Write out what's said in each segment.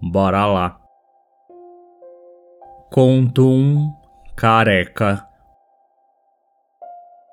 Bora lá. Conto 1 Careca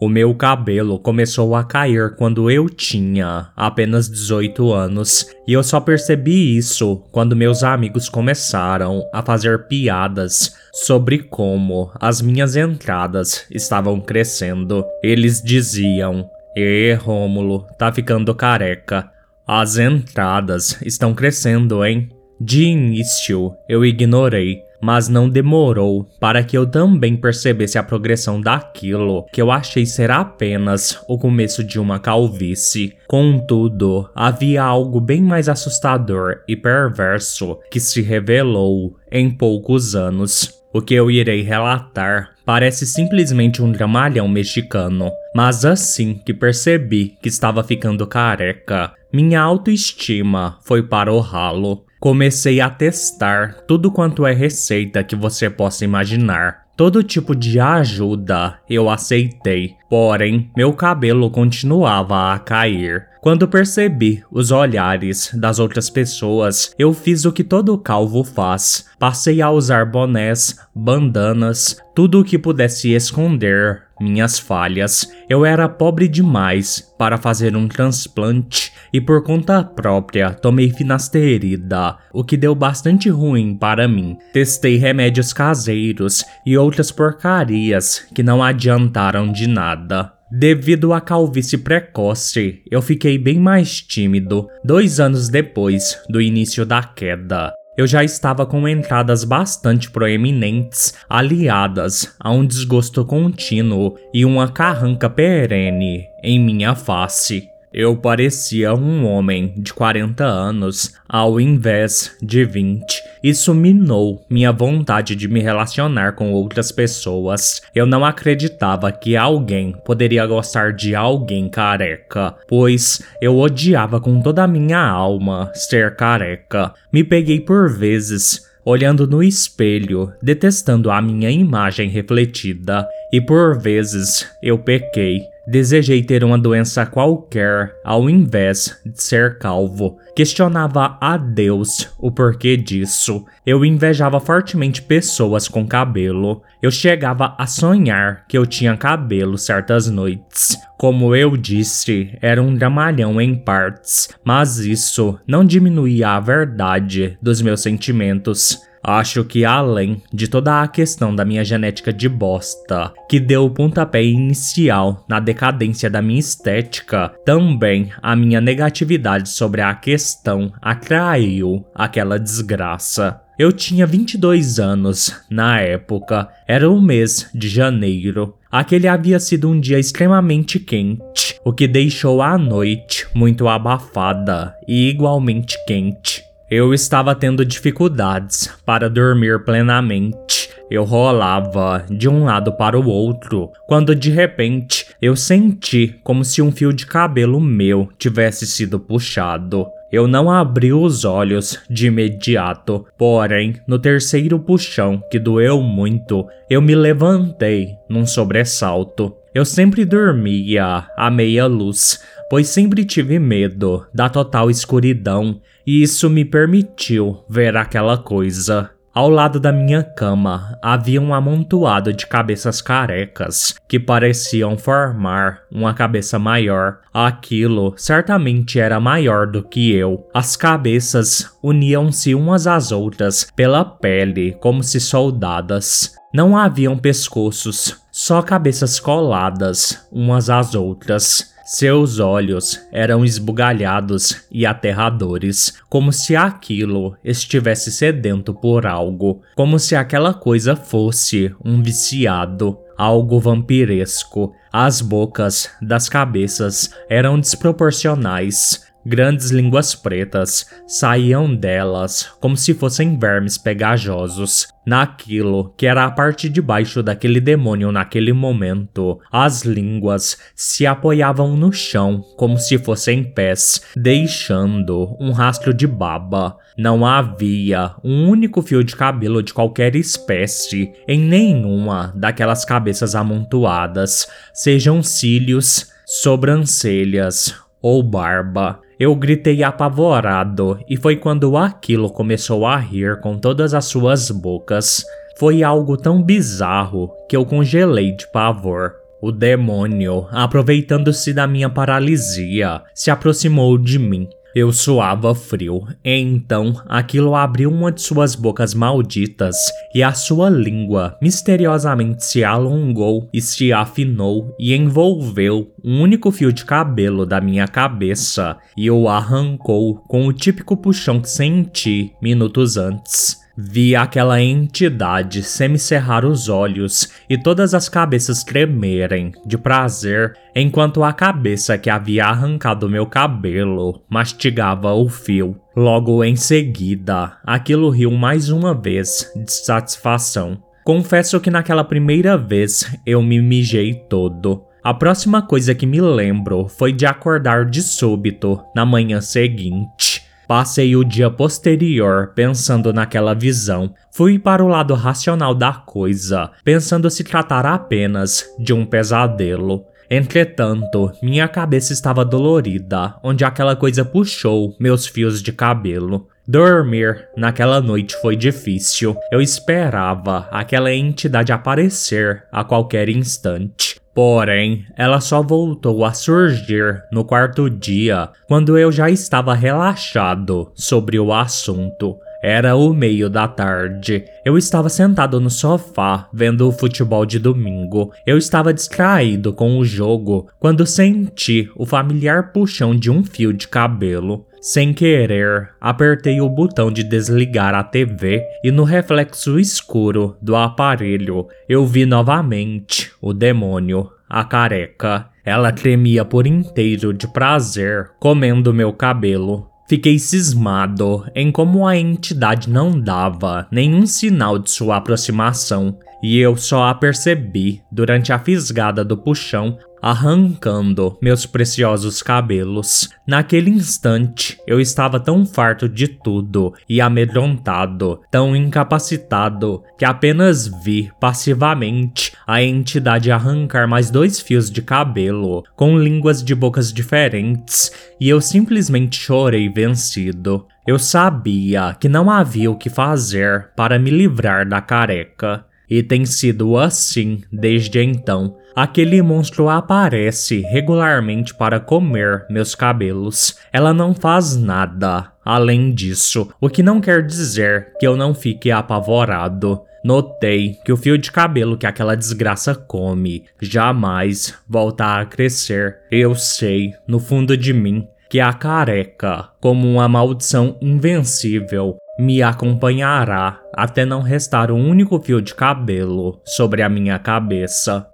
O meu cabelo começou a cair quando eu tinha apenas 18 anos, e eu só percebi isso quando meus amigos começaram a fazer piadas sobre como as minhas entradas estavam crescendo. Eles diziam: "E Rômulo, tá ficando careca. As entradas estão crescendo, hein?" De início, eu ignorei, mas não demorou para que eu também percebesse a progressão daquilo que eu achei ser apenas o começo de uma calvície. Contudo, havia algo bem mais assustador e perverso que se revelou em poucos anos. O que eu irei relatar parece simplesmente um dramalhão mexicano, mas assim que percebi que estava ficando careca, minha autoestima foi para o ralo. Comecei a testar tudo quanto é receita que você possa imaginar. Todo tipo de ajuda eu aceitei, porém meu cabelo continuava a cair. Quando percebi os olhares das outras pessoas, eu fiz o que todo calvo faz. Passei a usar bonés, bandanas, tudo o que pudesse esconder minhas falhas. Eu era pobre demais para fazer um transplante e por conta própria tomei finasterida, o que deu bastante ruim para mim. Testei remédios caseiros e outras porcarias que não adiantaram de nada. Devido à calvície precoce, eu fiquei bem mais tímido dois anos depois do início da queda. Eu já estava com entradas bastante proeminentes, aliadas a um desgosto contínuo e uma carranca perene em minha face. Eu parecia um homem de 40 anos ao invés de 20. Isso minou minha vontade de me relacionar com outras pessoas. Eu não acreditava que alguém poderia gostar de alguém careca, pois eu odiava com toda a minha alma ser careca. Me peguei por vezes olhando no espelho, detestando a minha imagem refletida, e por vezes eu pequei. Desejei ter uma doença qualquer ao invés de ser calvo. Questionava a Deus o porquê disso. Eu invejava fortemente pessoas com cabelo. Eu chegava a sonhar que eu tinha cabelo certas noites. Como eu disse, era um dramalhão em partes, mas isso não diminuía a verdade dos meus sentimentos. Acho que além de toda a questão da minha genética de bosta, que deu o pontapé inicial na decadência da minha estética, também a minha negatividade sobre a questão atraiu aquela desgraça. Eu tinha 22 anos na época, era o mês de janeiro. Aquele havia sido um dia extremamente quente, o que deixou a noite muito abafada e igualmente quente. Eu estava tendo dificuldades para dormir plenamente. Eu rolava de um lado para o outro, quando de repente eu senti como se um fio de cabelo meu tivesse sido puxado. Eu não abri os olhos de imediato, porém, no terceiro puxão, que doeu muito, eu me levantei num sobressalto. Eu sempre dormia à meia luz, pois sempre tive medo da total escuridão e isso me permitiu ver aquela coisa. Ao lado da minha cama havia um amontoado de cabeças carecas que pareciam formar uma cabeça maior. Aquilo certamente era maior do que eu. As cabeças uniam-se umas às outras pela pele como se soldadas. Não haviam pescoços, só cabeças coladas umas às outras. Seus olhos eram esbugalhados e aterradores, como se aquilo estivesse sedento por algo, como se aquela coisa fosse um viciado, algo vampiresco. As bocas das cabeças eram desproporcionais, Grandes línguas pretas saíam delas como se fossem vermes pegajosos. Naquilo que era a parte de baixo daquele demônio naquele momento, as línguas se apoiavam no chão como se fossem pés, deixando um rastro de baba. Não havia um único fio de cabelo de qualquer espécie em nenhuma daquelas cabeças amontoadas, sejam cílios, sobrancelhas ou barba. Eu gritei apavorado, e foi quando aquilo começou a rir com todas as suas bocas. Foi algo tão bizarro que eu congelei de pavor. O demônio, aproveitando-se da minha paralisia, se aproximou de mim eu suava frio, então aquilo abriu uma de suas bocas malditas e a sua língua misteriosamente se alongou e se afinou e envolveu um único fio de cabelo da minha cabeça e o arrancou com o típico puxão que senti minutos antes. Vi aquela entidade semicerrar os olhos e todas as cabeças tremerem de prazer, enquanto a cabeça que havia arrancado meu cabelo mastigava o fio. Logo em seguida, aquilo riu mais uma vez de satisfação. Confesso que naquela primeira vez eu me mijei todo. A próxima coisa que me lembro foi de acordar de súbito na manhã seguinte. Passei o dia posterior pensando naquela visão. Fui para o lado racional da coisa, pensando se tratar apenas de um pesadelo. Entretanto, minha cabeça estava dolorida, onde aquela coisa puxou meus fios de cabelo. Dormir naquela noite foi difícil. Eu esperava aquela entidade aparecer a qualquer instante. Porém, ela só voltou a surgir no quarto dia, quando eu já estava relaxado sobre o assunto. Era o meio da tarde. Eu estava sentado no sofá vendo o futebol de domingo. Eu estava distraído com o jogo quando senti o familiar puxão de um fio de cabelo. Sem querer, apertei o botão de desligar a TV e no reflexo escuro do aparelho eu vi novamente o demônio, a careca. Ela tremia por inteiro de prazer, comendo meu cabelo. Fiquei cismado em como a entidade não dava nenhum sinal de sua aproximação, e eu só a percebi durante a fisgada do puxão arrancando meus preciosos cabelos. Naquele instante, eu estava tão farto de tudo e amedrontado, tão incapacitado, que apenas vi passivamente a entidade arrancar mais dois fios de cabelo, com línguas de bocas diferentes, e eu simplesmente chorei vencido. Eu sabia que não havia o que fazer para me livrar da careca. E tem sido assim desde então. Aquele monstro aparece regularmente para comer meus cabelos. Ela não faz nada além disso, o que não quer dizer que eu não fique apavorado. Notei que o fio de cabelo que aquela desgraça come jamais volta a crescer. Eu sei, no fundo de mim, que a careca, como uma maldição invencível, me acompanhará até não restar um único fio de cabelo sobre a minha cabeça.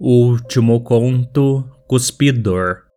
Último conto Cuspidor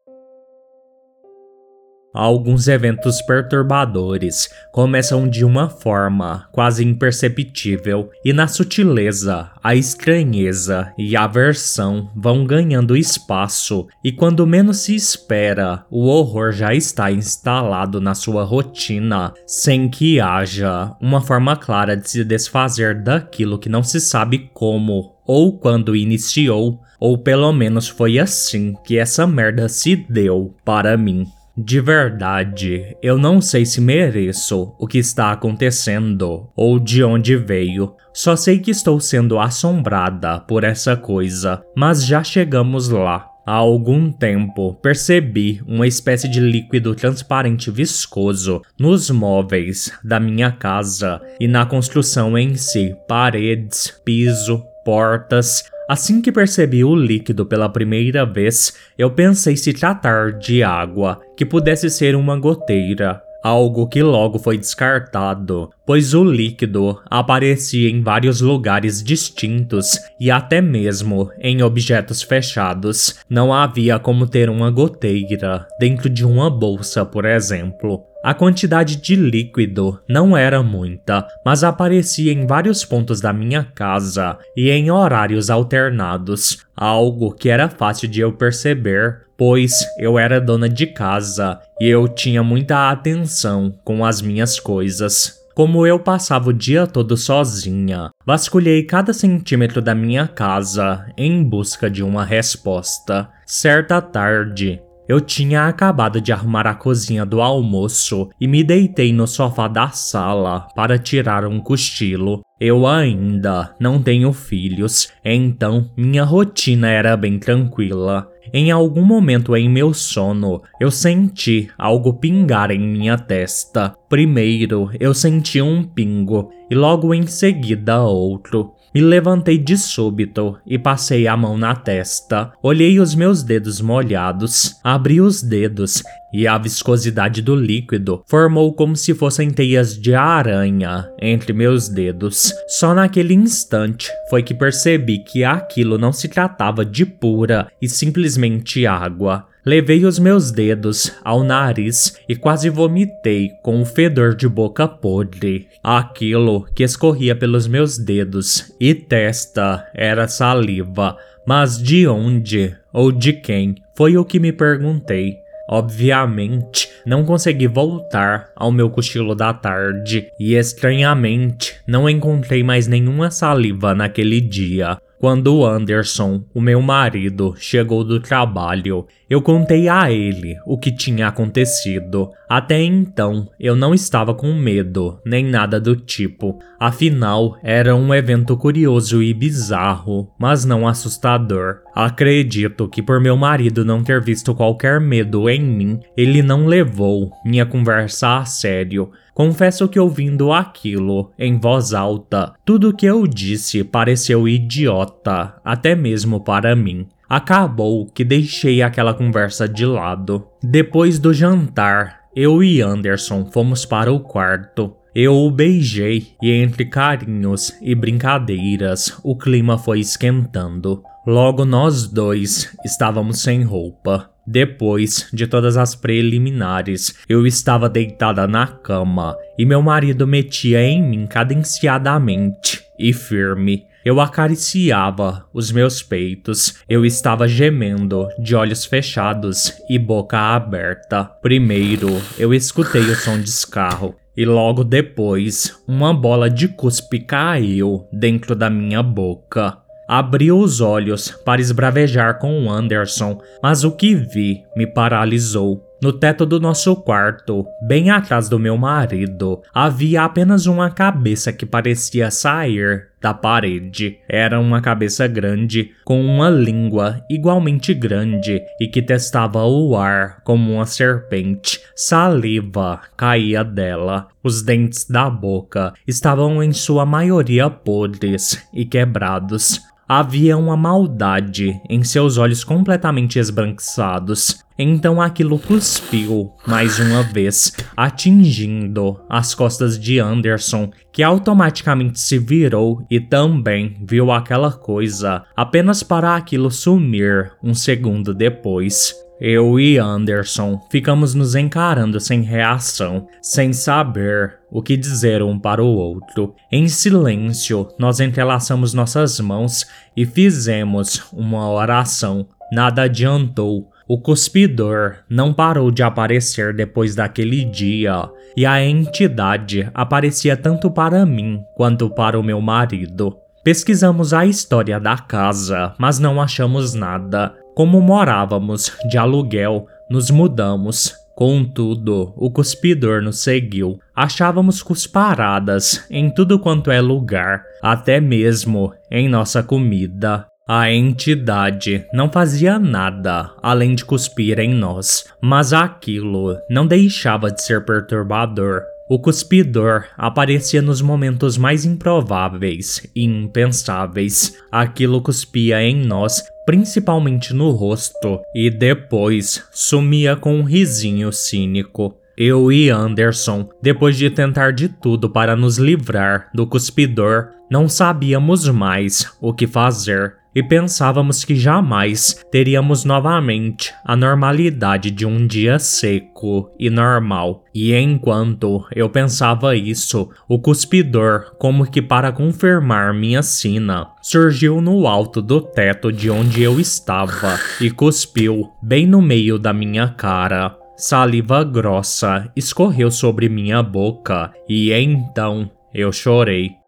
Alguns eventos perturbadores começam de uma forma quase imperceptível, e na sutileza, a estranheza e a aversão vão ganhando espaço, e quando menos se espera, o horror já está instalado na sua rotina, sem que haja uma forma clara de se desfazer daquilo que não se sabe como ou quando iniciou, ou pelo menos foi assim que essa merda se deu para mim. De verdade, eu não sei se mereço o que está acontecendo ou de onde veio. Só sei que estou sendo assombrada por essa coisa, mas já chegamos lá. Há algum tempo percebi uma espécie de líquido transparente viscoso nos móveis da minha casa e na construção em si, paredes, piso, portas, Assim que percebi o líquido pela primeira vez, eu pensei se tratar de água, que pudesse ser uma goteira, algo que logo foi descartado, pois o líquido aparecia em vários lugares distintos e até mesmo em objetos fechados. Não havia como ter uma goteira dentro de uma bolsa, por exemplo. A quantidade de líquido não era muita, mas aparecia em vários pontos da minha casa e em horários alternados, algo que era fácil de eu perceber, pois eu era dona de casa e eu tinha muita atenção com as minhas coisas. Como eu passava o dia todo sozinha, vasculhei cada centímetro da minha casa em busca de uma resposta. Certa tarde, eu tinha acabado de arrumar a cozinha do almoço e me deitei no sofá da sala para tirar um cochilo. Eu ainda não tenho filhos, então minha rotina era bem tranquila. Em algum momento em meu sono, eu senti algo pingar em minha testa. Primeiro, eu senti um pingo e logo em seguida outro. Me levantei de súbito e passei a mão na testa. Olhei os meus dedos molhados, abri os dedos e a viscosidade do líquido formou como se fossem teias de aranha entre meus dedos. Só naquele instante foi que percebi que aquilo não se tratava de pura e simplesmente água. Levei os meus dedos ao nariz e quase vomitei com o fedor de boca podre. Aquilo que escorria pelos meus dedos e testa era saliva, mas de onde ou de quem foi o que me perguntei. Obviamente, não consegui voltar ao meu cochilo da tarde e estranhamente não encontrei mais nenhuma saliva naquele dia. Quando Anderson, o meu marido, chegou do trabalho, eu contei a ele o que tinha acontecido. Até então, eu não estava com medo, nem nada do tipo. Afinal, era um evento curioso e bizarro, mas não assustador. Acredito que por meu marido não ter visto qualquer medo em mim, ele não levou minha conversa a sério. Confesso que ouvindo aquilo em voz alta, tudo que eu disse pareceu idiota, até mesmo para mim. Acabou que deixei aquela conversa de lado. Depois do jantar, eu e Anderson fomos para o quarto. Eu o beijei e entre carinhos e brincadeiras o clima foi esquentando. Logo nós dois estávamos sem roupa. Depois de todas as preliminares, eu estava deitada na cama e meu marido metia em mim cadenciadamente e firme. Eu acariciava os meus peitos, eu estava gemendo, de olhos fechados e boca aberta. Primeiro, eu escutei o som de escarro, e logo depois, uma bola de cuspe caiu dentro da minha boca. Abri os olhos para esbravejar com Anderson, mas o que vi me paralisou. No teto do nosso quarto, bem atrás do meu marido, havia apenas uma cabeça que parecia sair da parede. Era uma cabeça grande, com uma língua igualmente grande e que testava o ar como uma serpente. Saliva caía dela. Os dentes da boca estavam em sua maioria podres e quebrados. Havia uma maldade em seus olhos completamente esbranquiçados. Então aquilo cuspiu mais uma vez, atingindo as costas de Anderson, que automaticamente se virou e também viu aquela coisa, apenas para aquilo sumir um segundo depois. Eu e Anderson ficamos nos encarando sem reação, sem saber o que dizer um para o outro. Em silêncio, nós entrelaçamos nossas mãos e fizemos uma oração. Nada adiantou. O cuspidor não parou de aparecer depois daquele dia, e a entidade aparecia tanto para mim quanto para o meu marido. Pesquisamos a história da casa, mas não achamos nada. Como morávamos de aluguel, nos mudamos. Contudo, o cuspidor nos seguiu. Achávamos cusparadas em tudo quanto é lugar, até mesmo em nossa comida. A entidade não fazia nada além de cuspir em nós, mas aquilo não deixava de ser perturbador. O cuspidor aparecia nos momentos mais improváveis e impensáveis. Aquilo cuspia em nós, principalmente no rosto, e depois sumia com um risinho cínico. Eu e Anderson, depois de tentar de tudo para nos livrar do cuspidor, não sabíamos mais o que fazer e pensávamos que jamais teríamos novamente a normalidade de um dia seco e normal. E enquanto eu pensava isso, o cuspidor, como que para confirmar minha sina, surgiu no alto do teto de onde eu estava e cuspiu bem no meio da minha cara. Saliva grossa escorreu sobre minha boca e então eu chorei.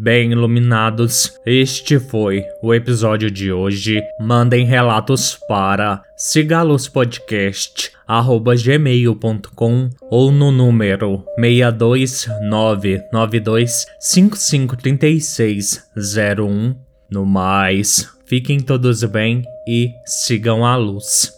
Bem iluminados, este foi o episódio de hoje. Mandem relatos para sigalospodcast@gmail.com ou no número 62992553601. No mais, fiquem todos bem e sigam a luz.